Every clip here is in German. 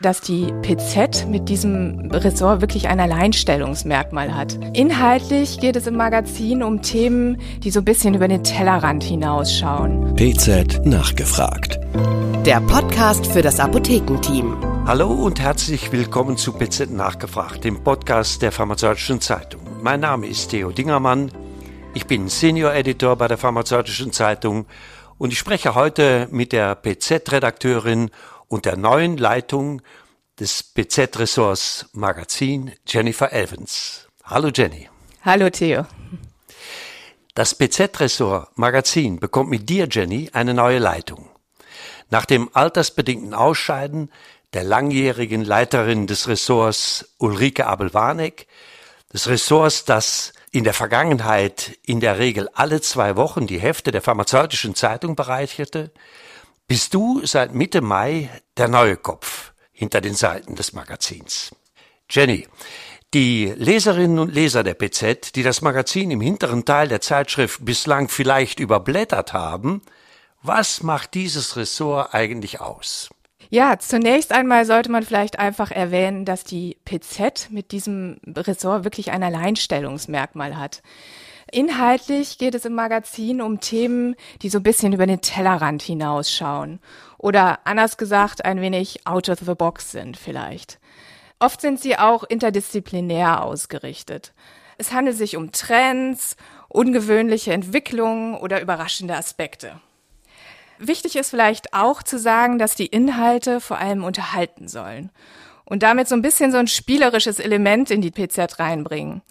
dass die PZ mit diesem Ressort wirklich ein Alleinstellungsmerkmal hat. Inhaltlich geht es im Magazin um Themen, die so ein bisschen über den Tellerrand hinausschauen. PZ nachgefragt. Der Podcast für das Apothekenteam. Hallo und herzlich willkommen zu PZ nachgefragt, dem Podcast der Pharmazeutischen Zeitung. Mein Name ist Theo Dingermann. Ich bin Senior Editor bei der Pharmazeutischen Zeitung und ich spreche heute mit der PZ-Redakteurin und der neuen Leitung des BZ-Ressorts Magazin, Jennifer Evans. Hallo Jenny. Hallo Theo. Das BZ-Ressort Magazin bekommt mit dir, Jenny, eine neue Leitung. Nach dem altersbedingten Ausscheiden der langjährigen Leiterin des Ressorts Ulrike Abel-Warneck, des Ressorts, das in der Vergangenheit in der Regel alle zwei Wochen die Hefte der pharmazeutischen Zeitung bereicherte, bist du seit Mitte Mai der neue Kopf hinter den Seiten des Magazins. Jenny, die Leserinnen und Leser der PZ, die das Magazin im hinteren Teil der Zeitschrift bislang vielleicht überblättert haben, was macht dieses Ressort eigentlich aus? Ja, zunächst einmal sollte man vielleicht einfach erwähnen, dass die PZ mit diesem Ressort wirklich ein Alleinstellungsmerkmal hat. Inhaltlich geht es im Magazin um Themen, die so ein bisschen über den Tellerrand hinausschauen oder anders gesagt ein wenig out of the box sind vielleicht. Oft sind sie auch interdisziplinär ausgerichtet. Es handelt sich um Trends, ungewöhnliche Entwicklungen oder überraschende Aspekte. Wichtig ist vielleicht auch zu sagen, dass die Inhalte vor allem unterhalten sollen und damit so ein bisschen so ein spielerisches Element in die PZ reinbringen.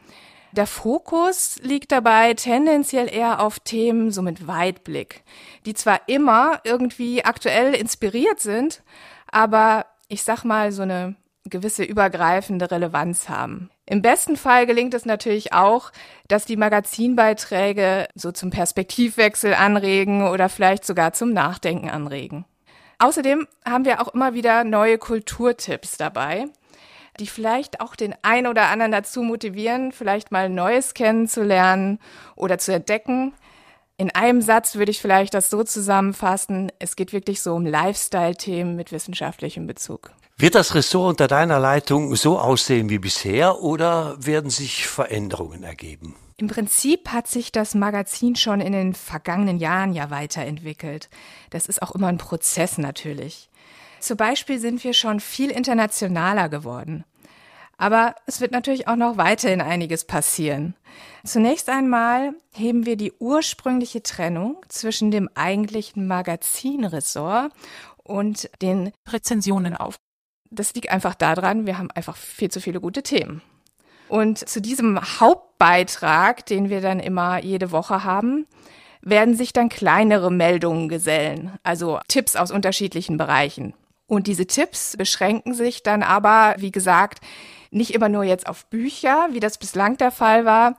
Der Fokus liegt dabei tendenziell eher auf Themen so mit Weitblick, die zwar immer irgendwie aktuell inspiriert sind, aber ich sag mal so eine gewisse übergreifende Relevanz haben. Im besten Fall gelingt es natürlich auch, dass die Magazinbeiträge so zum Perspektivwechsel anregen oder vielleicht sogar zum Nachdenken anregen. Außerdem haben wir auch immer wieder neue Kulturtipps dabei die vielleicht auch den einen oder anderen dazu motivieren, vielleicht mal Neues kennenzulernen oder zu entdecken. In einem Satz würde ich vielleicht das so zusammenfassen, es geht wirklich so um Lifestyle-Themen mit wissenschaftlichem Bezug. Wird das Ressort unter deiner Leitung so aussehen wie bisher oder werden sich Veränderungen ergeben? Im Prinzip hat sich das Magazin schon in den vergangenen Jahren ja weiterentwickelt. Das ist auch immer ein Prozess natürlich. Zum Beispiel sind wir schon viel internationaler geworden. Aber es wird natürlich auch noch weiterhin einiges passieren. Zunächst einmal heben wir die ursprüngliche Trennung zwischen dem eigentlichen Magazinressort und den Rezensionen auf. Das liegt einfach daran, wir haben einfach viel zu viele gute Themen. Und zu diesem Hauptbeitrag, den wir dann immer jede Woche haben, werden sich dann kleinere Meldungen gesellen, also Tipps aus unterschiedlichen Bereichen. Und diese Tipps beschränken sich dann aber, wie gesagt, nicht immer nur jetzt auf Bücher, wie das bislang der Fall war,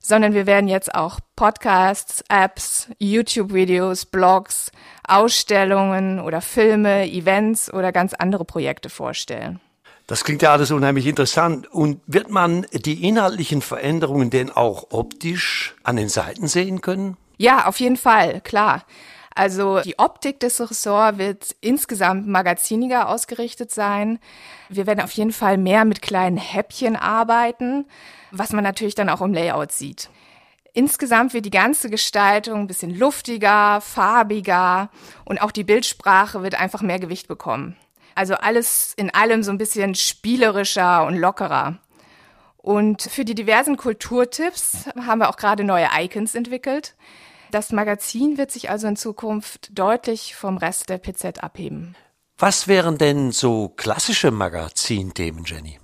sondern wir werden jetzt auch Podcasts, Apps, YouTube-Videos, Blogs, Ausstellungen oder Filme, Events oder ganz andere Projekte vorstellen. Das klingt ja alles unheimlich interessant. Und wird man die inhaltlichen Veränderungen denn auch optisch an den Seiten sehen können? Ja, auf jeden Fall, klar. Also die Optik des Ressorts wird insgesamt magaziniger ausgerichtet sein. Wir werden auf jeden Fall mehr mit kleinen Häppchen arbeiten, was man natürlich dann auch im Layout sieht. Insgesamt wird die ganze Gestaltung ein bisschen luftiger, farbiger und auch die Bildsprache wird einfach mehr Gewicht bekommen. Also alles in allem so ein bisschen spielerischer und lockerer. Und für die diversen Kulturtipps haben wir auch gerade neue Icons entwickelt. Das Magazin wird sich also in Zukunft deutlich vom Rest der PZ abheben. Was wären denn so klassische Magazinthemen, Jenny?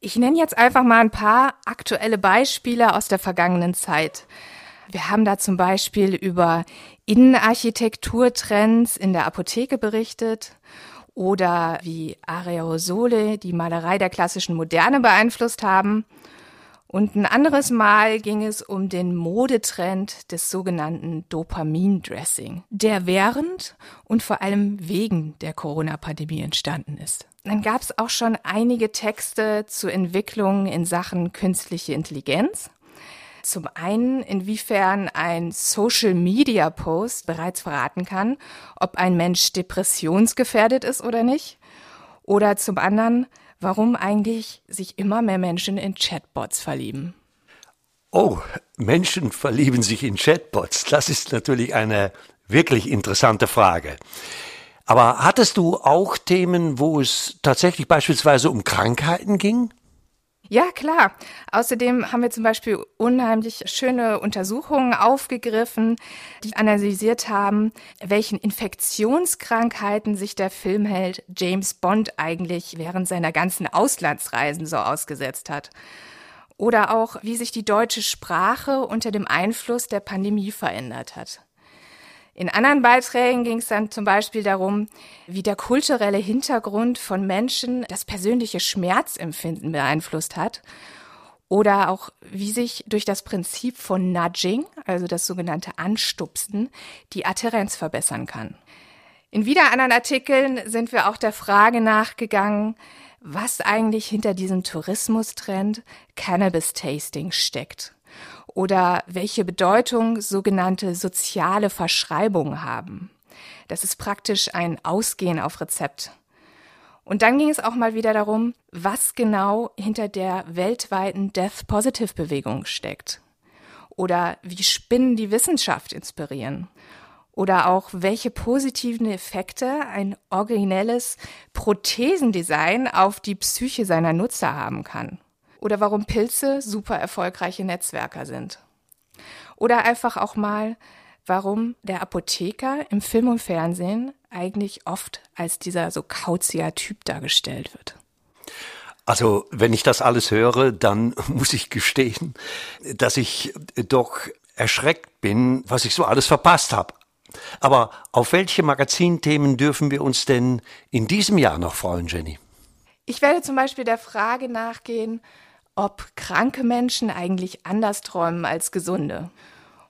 Ich nenne jetzt einfach mal ein paar aktuelle Beispiele aus der vergangenen Zeit. Wir haben da zum Beispiel über Innenarchitekturtrends in der Apotheke berichtet oder wie Aerosole die Malerei der klassischen Moderne beeinflusst haben und ein anderes Mal ging es um den Modetrend des sogenannten Dopamin-Dressing, der während und vor allem wegen der Corona-Pandemie entstanden ist. Dann gab es auch schon einige Texte zu Entwicklungen in Sachen künstliche Intelligenz. Zum einen, inwiefern ein Social-Media-Post bereits verraten kann, ob ein Mensch depressionsgefährdet ist oder nicht Oder zum anderen, warum eigentlich sich immer mehr Menschen in Chatbots verlieben. Oh, Menschen verlieben sich in Chatbots. Das ist natürlich eine wirklich interessante Frage. Aber hattest du auch Themen, wo es tatsächlich beispielsweise um Krankheiten ging? Ja, klar. Außerdem haben wir zum Beispiel unheimlich schöne Untersuchungen aufgegriffen, die analysiert haben, welchen Infektionskrankheiten sich der Filmheld James Bond eigentlich während seiner ganzen Auslandsreisen so ausgesetzt hat. Oder auch, wie sich die deutsche Sprache unter dem Einfluss der Pandemie verändert hat. In anderen Beiträgen ging es dann zum Beispiel darum, wie der kulturelle Hintergrund von Menschen das persönliche Schmerzempfinden beeinflusst hat oder auch wie sich durch das Prinzip von Nudging, also das sogenannte Anstupsen, die Adherenz verbessern kann. In wieder anderen Artikeln sind wir auch der Frage nachgegangen, was eigentlich hinter diesem Tourismustrend Cannabis Tasting steckt oder welche Bedeutung sogenannte soziale Verschreibungen haben. Das ist praktisch ein Ausgehen auf Rezept. Und dann ging es auch mal wieder darum, was genau hinter der weltweiten Death Positive Bewegung steckt. Oder wie Spinnen die Wissenschaft inspirieren. Oder auch welche positiven Effekte ein originelles Prothesendesign auf die Psyche seiner Nutzer haben kann oder warum Pilze super erfolgreiche Netzwerker sind. Oder einfach auch mal, warum der Apotheker im Film und Fernsehen eigentlich oft als dieser so kauziger Typ dargestellt wird. Also, wenn ich das alles höre, dann muss ich gestehen, dass ich doch erschreckt bin, was ich so alles verpasst habe. Aber auf welche Magazinthemen dürfen wir uns denn in diesem Jahr noch freuen, Jenny? Ich werde zum Beispiel der Frage nachgehen, ob kranke Menschen eigentlich anders träumen als gesunde.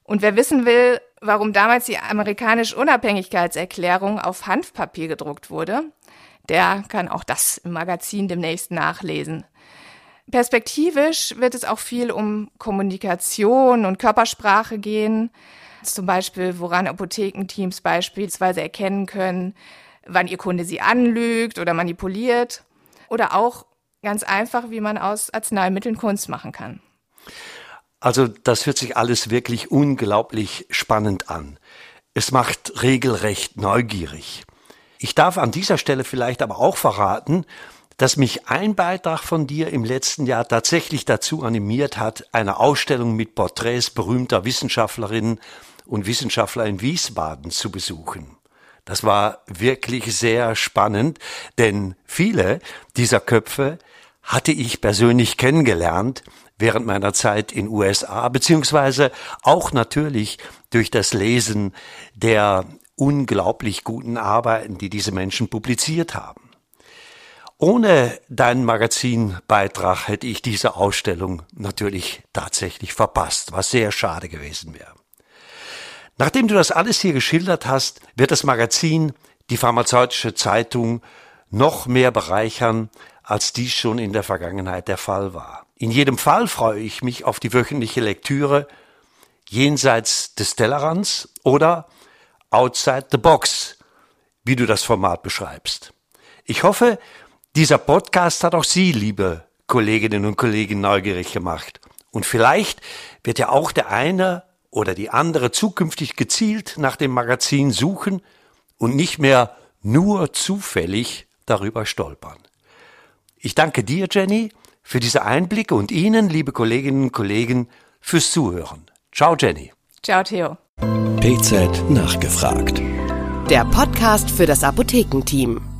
Und wer wissen will, warum damals die amerikanische Unabhängigkeitserklärung auf Hanfpapier gedruckt wurde, der kann auch das im Magazin demnächst nachlesen. Perspektivisch wird es auch viel um Kommunikation und Körpersprache gehen, zum Beispiel woran Apothekenteams beispielsweise erkennen können, wann ihr Kunde sie anlügt oder manipuliert, oder auch Ganz einfach, wie man aus Arzneimitteln Kunst machen kann. Also das hört sich alles wirklich unglaublich spannend an. Es macht regelrecht neugierig. Ich darf an dieser Stelle vielleicht aber auch verraten, dass mich ein Beitrag von dir im letzten Jahr tatsächlich dazu animiert hat, eine Ausstellung mit Porträts berühmter Wissenschaftlerinnen und Wissenschaftler in Wiesbaden zu besuchen. Das war wirklich sehr spannend, denn viele dieser Köpfe hatte ich persönlich kennengelernt während meiner Zeit in USA, beziehungsweise auch natürlich durch das Lesen der unglaublich guten Arbeiten, die diese Menschen publiziert haben. Ohne deinen Magazinbeitrag hätte ich diese Ausstellung natürlich tatsächlich verpasst, was sehr schade gewesen wäre. Nachdem du das alles hier geschildert hast, wird das Magazin die pharmazeutische Zeitung noch mehr bereichern, als dies schon in der Vergangenheit der Fall war. In jedem Fall freue ich mich auf die wöchentliche Lektüre jenseits des Tellerrands oder outside the box, wie du das Format beschreibst. Ich hoffe, dieser Podcast hat auch Sie, liebe Kolleginnen und Kollegen, neugierig gemacht. Und vielleicht wird ja auch der eine oder die andere zukünftig gezielt nach dem Magazin suchen und nicht mehr nur zufällig darüber stolpern. Ich danke dir, Jenny, für diese Einblicke und Ihnen, liebe Kolleginnen und Kollegen, fürs Zuhören. Ciao, Jenny. Ciao, Theo. PZ nachgefragt. Der Podcast für das Apothekenteam.